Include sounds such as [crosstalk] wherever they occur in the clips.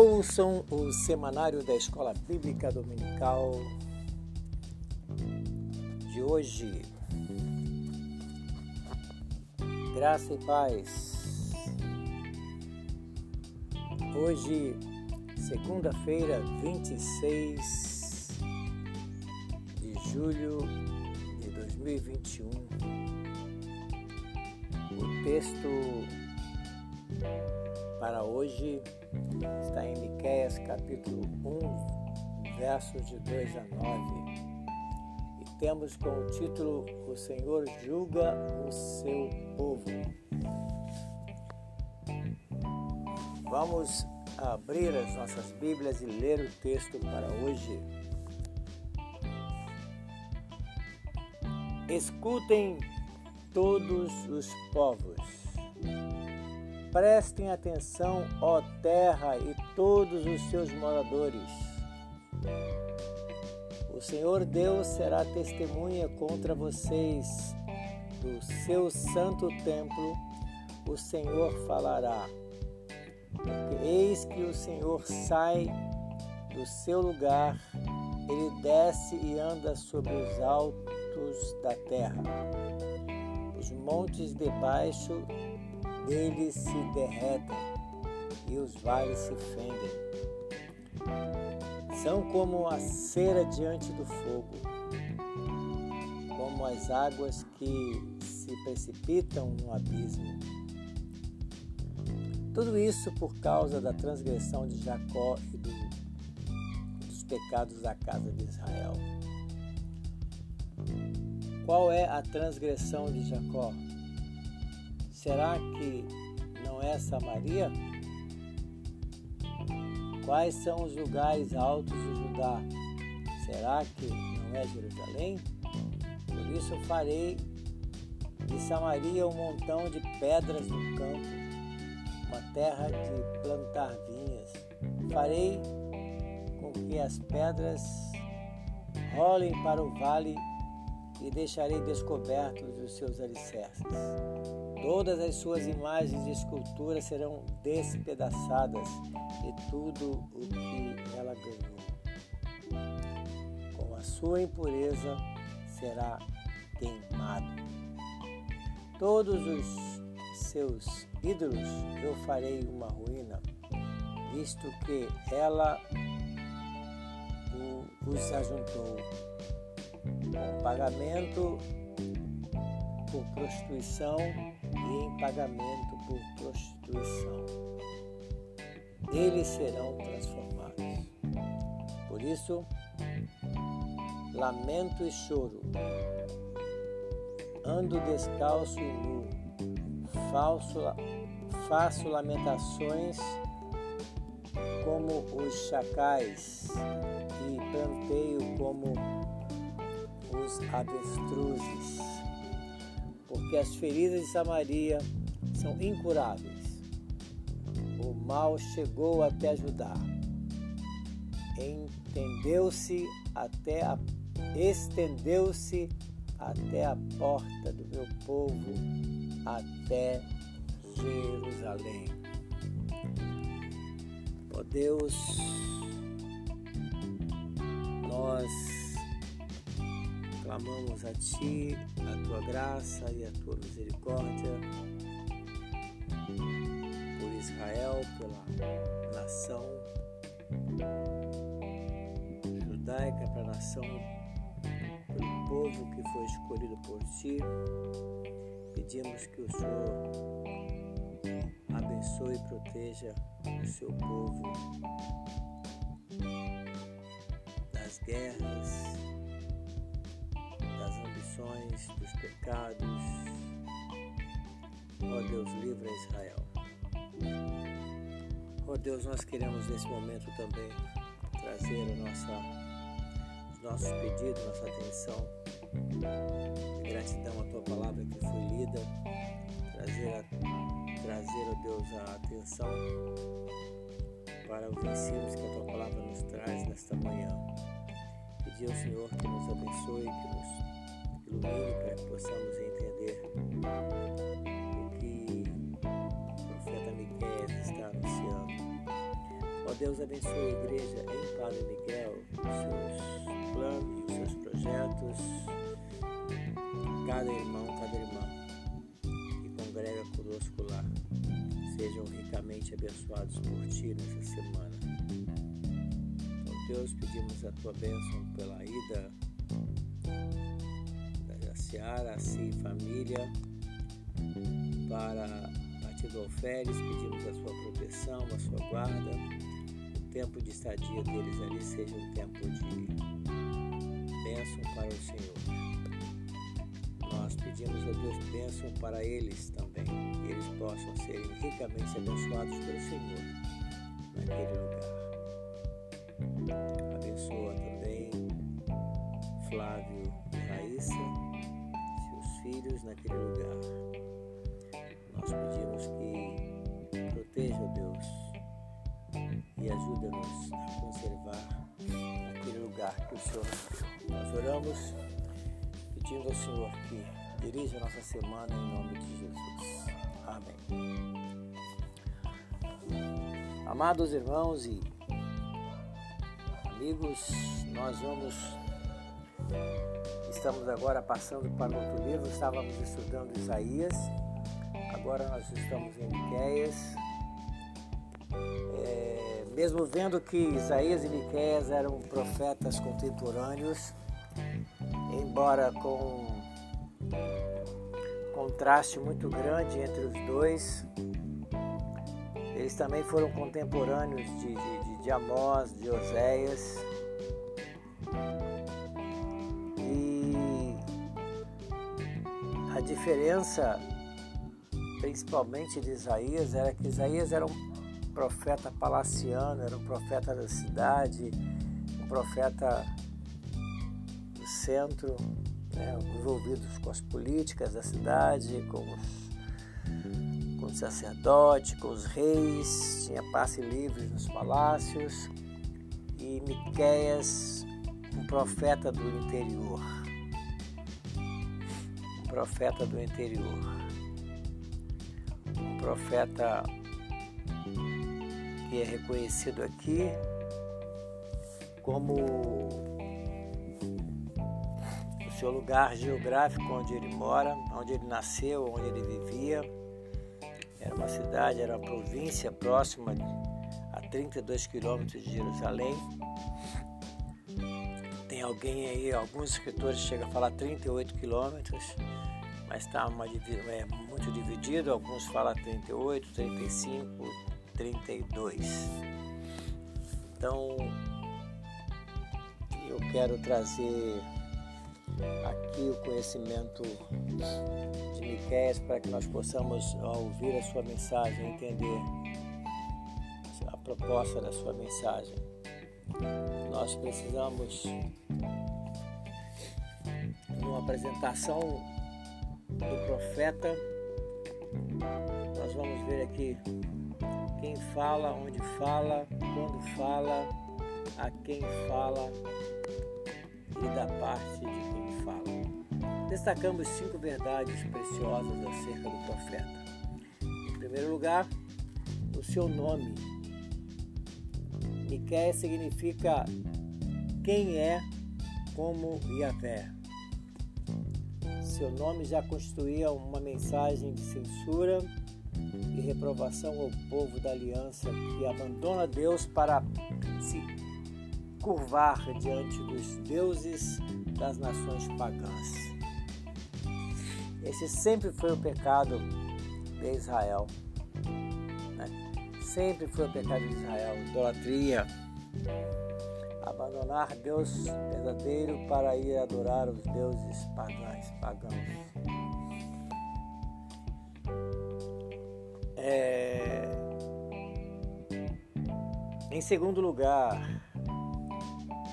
Ouçam o semanário da Escola Bíblica Dominical de hoje. Graça e paz. Hoje, segunda-feira, 26 de julho de 2021. O texto para hoje está em Miqueias capítulo 1, versos de 2 a 9. E temos como título O Senhor julga o seu povo. Vamos abrir as nossas Bíblias e ler o texto para hoje. Escutem todos os povos Prestem atenção, ó terra e todos os seus moradores. O Senhor Deus será testemunha contra vocês do seu santo templo. O Senhor falará. Eis que o Senhor sai do seu lugar, ele desce e anda sobre os altos da terra. Os montes debaixo eles se derretem e os vales se fendem. São como a cera diante do fogo, como as águas que se precipitam no abismo. Tudo isso por causa da transgressão de Jacó e do, dos pecados da casa de Israel. Qual é a transgressão de Jacó? Será que não é Samaria? Quais são os lugares altos de Judá? Será que não é Jerusalém? Por isso farei de Samaria um montão de pedras no campo, uma terra de plantar vinhas. Farei com que as pedras rolem para o vale e deixarei descobertos os seus alicerces. Todas as suas imagens e esculturas serão despedaçadas e tudo o que ela ganhou. Com a sua impureza será queimado. Todos os seus ídolos eu farei uma ruína, visto que ela os ajuntou. Com pagamento por prostituição em pagamento por prostituição. Eles serão transformados. Por isso, lamento e choro. Ando descalço e nu. Falso, faço lamentações como os chacais e planteio como os avestruzes porque as feridas de Samaria são incuráveis. O mal chegou até Judá. Entendeu-se até a estendeu-se até a porta do meu povo, até Jerusalém. Ó oh Deus, nós clamamos a Ti a Tua graça e a Tua misericórdia por Israel, pela nação judaica, para a nação, pelo povo que foi escolhido por Ti. Pedimos que o Senhor abençoe e proteja o seu povo das guerras, dos pecados. Ó Deus, livra Israel. Ó Deus, nós queremos nesse momento também trazer nossa, os nossos pedidos, nossa atenção. De gratidão à tua palavra que foi lida, trazer, a, trazer, ó Deus, a atenção para os ensinos que a tua palavra nos traz nesta manhã. Pedir ao Senhor que nos abençoe, que nos que possamos entender o que o profeta Miquel está anunciando. Ó Deus abençoe a igreja em Padre Miguel, os seus planos, os seus projetos, cada irmão, cada irmã que congrega conosco lá, sejam ricamente abençoados por Ti nessa semana. Então, Deus, pedimos a Tua bênção pela ida da Seara, assim, família, para do alferes, pedimos a sua proteção, a sua guarda. O tempo de estadia deles ali seja um tempo de bênção para o Senhor. Nós pedimos a Deus bênção para eles também, que eles possam ser ricamente abençoados pelo Senhor naquele lugar. Abençoa também Flávio e filhos naquele lugar nós pedimos que proteja, Deus, e ajuda-nos a conservar aquele lugar que o Senhor nos deu. Nós oramos pedindo ao Senhor que dirija a nossa semana em nome de Jesus. Amém. Amados irmãos e amigos, nós vamos estamos agora passando para outro livro, estávamos estudando Isaías agora nós estamos em Miquéias. É, mesmo vendo que Isaías e Miquéias eram profetas contemporâneos, embora com contraste muito grande entre os dois, eles também foram contemporâneos de, de, de Amós, de Oséias. Diferença principalmente de Isaías, era que Isaías era um profeta palaciano, era um profeta da cidade, um profeta do centro, né, envolvidos com as políticas da cidade, com os, com os sacerdotes, com os reis, tinha passe livre nos palácios, e Miqueias, um profeta do interior. Um profeta do interior profeta que é reconhecido aqui como o seu lugar geográfico onde ele mora, onde ele nasceu, onde ele vivia. Era uma cidade, era uma província próxima a 32 quilômetros de Jerusalém. Alguém aí, alguns escritores chegam a falar 38 quilômetros mas está é, muito dividido, alguns falam 38, 35, 32. Então eu quero trazer aqui o conhecimento de Miquel para que nós possamos, ouvir a sua mensagem, entender a proposta da sua mensagem. Nós precisamos, numa apresentação do profeta. Nós vamos ver aqui quem fala, onde fala, quando fala, a quem fala e da parte de quem fala. Destacamos cinco verdades preciosas acerca do profeta. Em primeiro lugar, o seu nome. Miquel significa quem é como Yahvé seu nome já constituía uma mensagem de censura e reprovação ao povo da aliança que abandona Deus para se curvar diante dos deuses das nações pagãs. Esse sempre foi o pecado de Israel. Né? Sempre foi o pecado de Israel, idolatria abandonar Deus verdadeiro para ir adorar os deuses pagãos. pagãos. É... Em segundo lugar,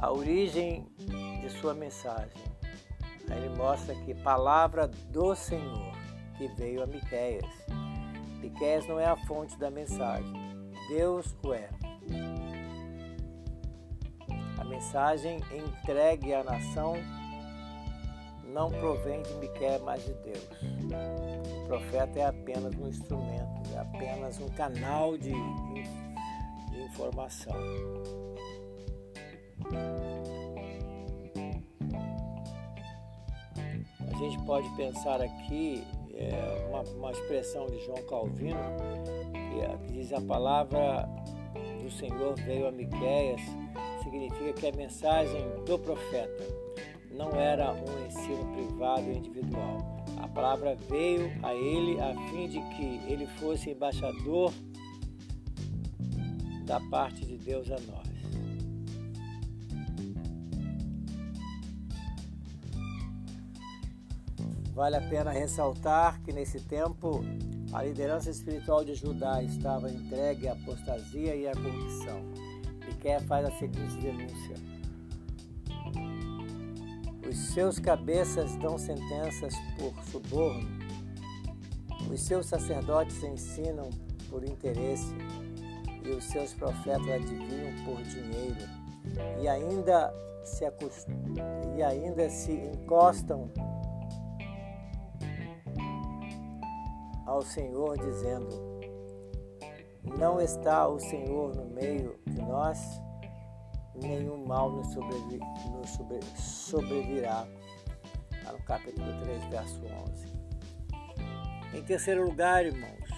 a origem de sua mensagem. Ele mostra que palavra do Senhor que veio a Miqueias. Miqueias não é a fonte da mensagem, Deus o é mensagem entregue à nação não provém de Miquel, mas de Deus. O profeta é apenas um instrumento, é apenas um canal de, de informação. A gente pode pensar aqui é, uma, uma, expressão de João Calvino que, é, diz a palavra do Senhor veio a Miqueias significa que a mensagem do profeta não era um ensino privado e individual. A palavra veio a ele a fim de que ele fosse embaixador da parte de Deus a nós. Vale a pena ressaltar que nesse tempo a liderança espiritual de Judá estava entregue à apostasia e à corrupção. Miquel faz a seguinte denúncia: Os seus cabeças dão sentenças por suborno, os seus sacerdotes ensinam por interesse, e os seus profetas adivinham por dinheiro, e ainda se, acost... e ainda se encostam ao Senhor, dizendo: não está o Senhor no meio de nós, nenhum mal nos, sobrevi nos sobre sobrevirá. Está no capítulo 3, verso 11. Em terceiro lugar, irmãos,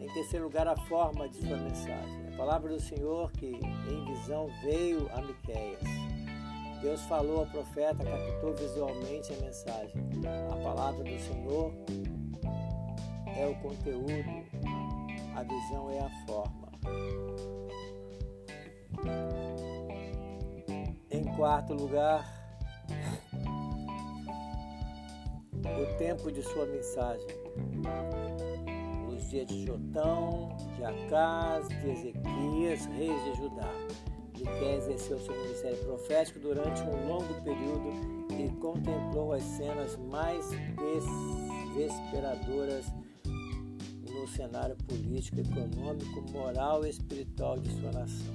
em terceiro lugar, a forma de sua mensagem. A palavra do Senhor que em visão veio a Miqueias. Deus falou ao profeta, captou visualmente a mensagem. A palavra do Senhor é o conteúdo, a visão é a forma. Em quarto lugar, [laughs] o tempo de sua mensagem. Nos dias de Jotão, de Acás, de Ezequias, reis de Judá. Miquel exerceu seu ministério profético durante um longo período e contemplou as cenas mais desesperadoras no cenário político, econômico, moral e espiritual de sua nação.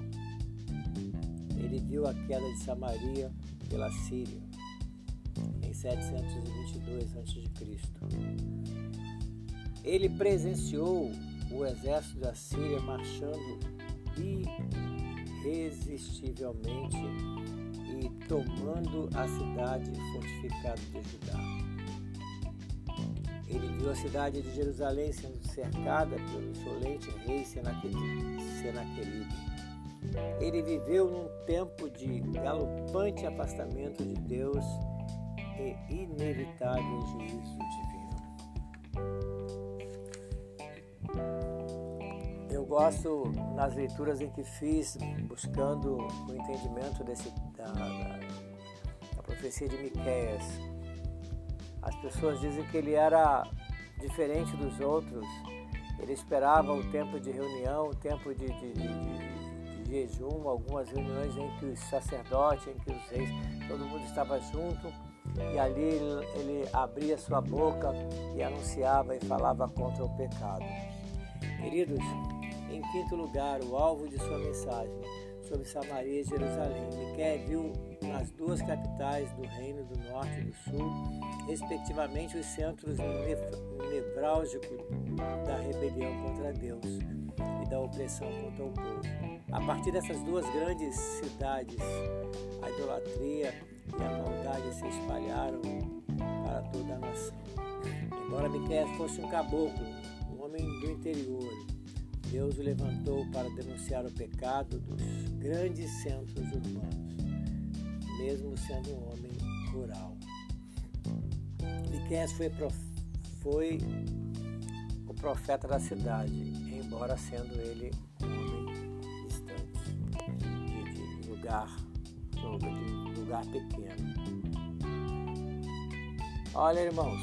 Ele viu a queda de Samaria pela Síria em 722 a.C. Ele presenciou o exército da Síria marchando irresistivelmente e tomando a cidade fortificada de Judá. Viu a cidade de Jerusalém sendo cercada pelo insolente rei Senaqueribe. Ele viveu num tempo de galopante afastamento de Deus e inevitável juízo divino. Eu gosto nas leituras em que fiz, buscando o entendimento desse, da, da, da profecia de Miqueias, as pessoas dizem que ele era diferente dos outros. Ele esperava o tempo de reunião, o tempo de, de, de, de jejum, algumas reuniões em que os sacerdotes, em que os reis, todo mundo estava junto e ali ele, ele abria sua boca e anunciava e falava contra o pecado. Queridos, em quinto lugar, o alvo de sua mensagem sobre Samaria e Jerusalém. Miquel viu nas duas capitais do Reino do Norte e do Sul, respectivamente, os centros nevrálgicos da rebelião contra Deus e da opressão contra o povo. A partir dessas duas grandes cidades, a idolatria e a maldade se espalharam para toda a nação. Embora Miquel fosse um caboclo, um homem do interior, Deus o levantou para denunciar o pecado dos grandes centros urbanos, mesmo sendo um homem rural. Miqueias foi, foi o profeta da cidade, embora sendo ele um homem distante, de lugar, de lugar pequeno. Olha, irmãos,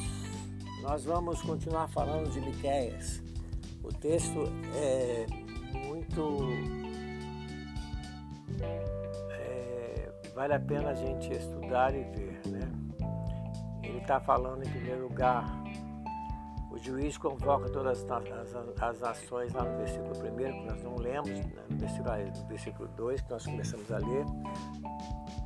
nós vamos continuar falando de Miqueias o texto é muito. Vale a pena a gente estudar e ver, né? Ele está falando em primeiro lugar, o juiz convoca todas as, as nações lá no versículo 1, que nós não lemos, né? no, versículo, no versículo 2, que nós começamos a ler.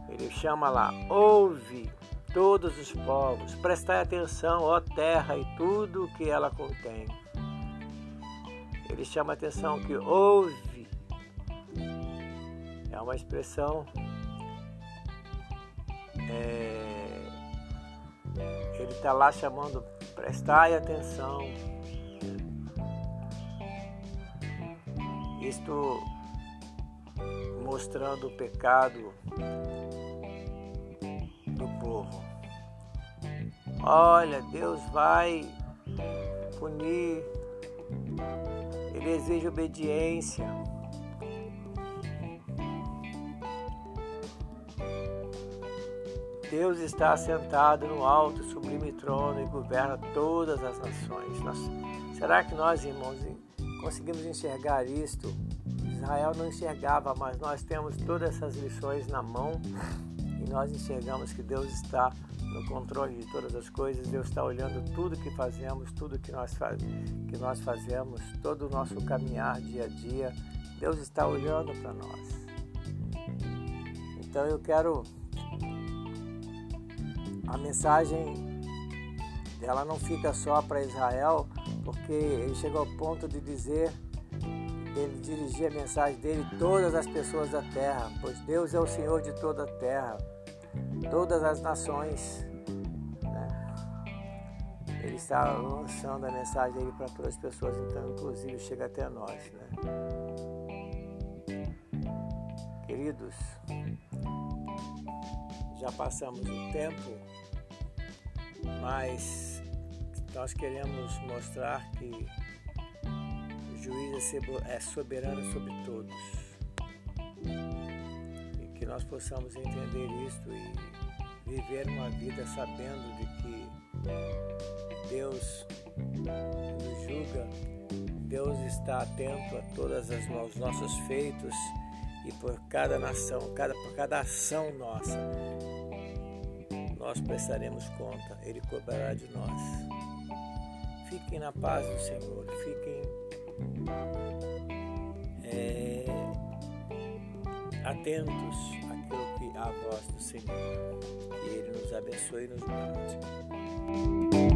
Ele chama lá, ouve todos os povos, prestai atenção, ó terra e tudo o que ela contém ele chama a atenção que ouve. É uma expressão. É, ele está lá chamando, prestai atenção. Isto mostrando o pecado do povo. Olha, Deus vai punir, Ele exige obediência. Deus está sentado no alto, sublime trono e governa todas as nações. Nós, será que nós, irmãos, conseguimos enxergar isto? Israel não enxergava, mas nós temos todas essas lições na mão e nós enxergamos que Deus está no controle de todas as coisas, Deus está olhando tudo que fazemos, tudo que nós, faz, que nós fazemos, todo o nosso caminhar dia a dia, Deus está olhando para nós. Então eu quero. A mensagem ela não fica só para Israel, porque ele chegou ao ponto de dizer, ele dirigir a mensagem dele a todas as pessoas da terra, pois Deus é o Senhor de toda a terra todas as nações. Né? Ele está lançando a mensagem dele para todas as pessoas, então inclusive chega até nós. Né? Queridos, já passamos o tempo, mas nós queremos mostrar que o juiz é, é soberano sobre todos. Que nós possamos entender isto e viver uma vida sabendo de que Deus nos julga, Deus está atento a todos os nossos feitos e por cada nação, cada, por cada ação nossa, nós prestaremos conta, Ele cobrará de nós. Fiquem na paz do Senhor, fiquem. É, atentos àquilo que a voz do Senhor. Que Ele nos abençoe e nos guarde.